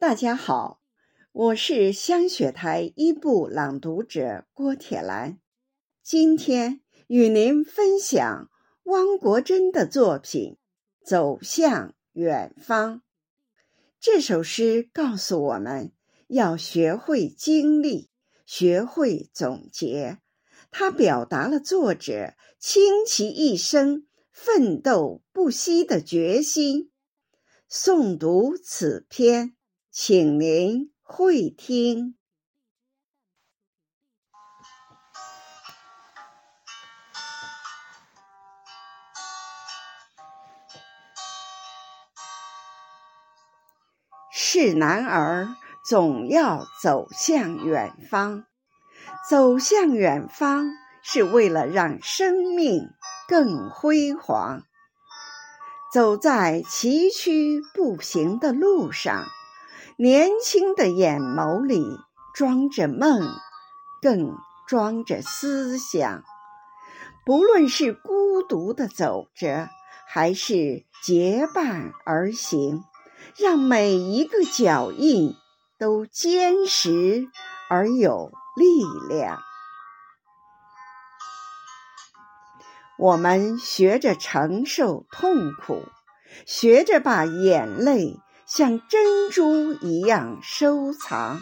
大家好，我是香雪台一部朗读者郭铁兰，今天与您分享汪国真的作品《走向远方》。这首诗告诉我们要学会经历，学会总结。它表达了作者倾其一生、奋斗不息的决心。诵读此篇。请您会听。是男儿总要走向远方，走向远方是为了让生命更辉煌。走在崎岖不平的路上。年轻的眼眸里装着梦，更装着思想。不论是孤独的走着，还是结伴而行，让每一个脚印都坚实而有力量。我们学着承受痛苦，学着把眼泪。像珍珠一样收藏，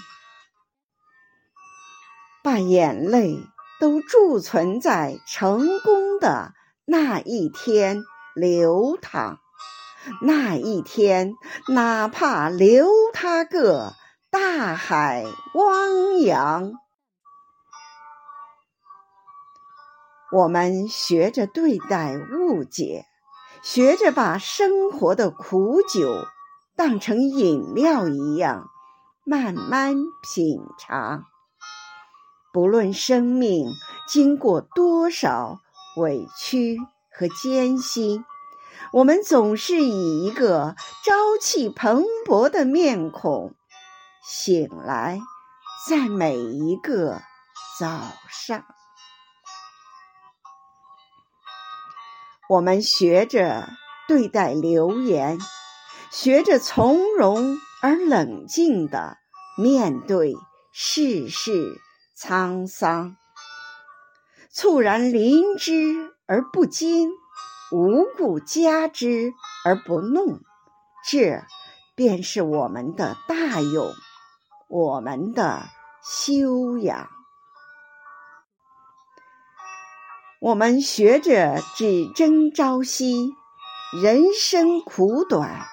把眼泪都贮存在成功的那一天流淌。那一天，哪怕留他个大海汪洋。我们学着对待误解，学着把生活的苦酒。当成饮料一样，慢慢品尝。不论生命经过多少委屈和艰辛，我们总是以一个朝气蓬勃的面孔醒来，在每一个早上。我们学着对待流言。学着从容而冷静地面对世事沧桑，猝然临之而不惊，无故加之而不怒，这便是我们的大勇，我们的修养。我们学着只争朝夕，人生苦短。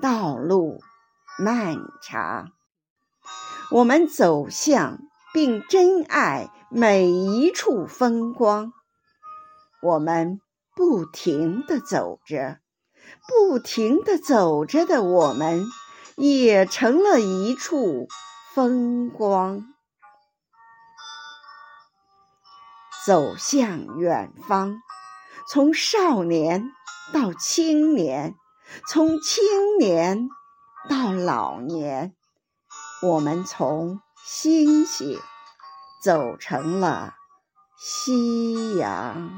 道路漫长，我们走向并珍爱每一处风光。我们不停地走着，不停地走着的我们，也成了一处风光。走向远方，从少年到青年。从青年到老年，我们从星星走成了夕阳。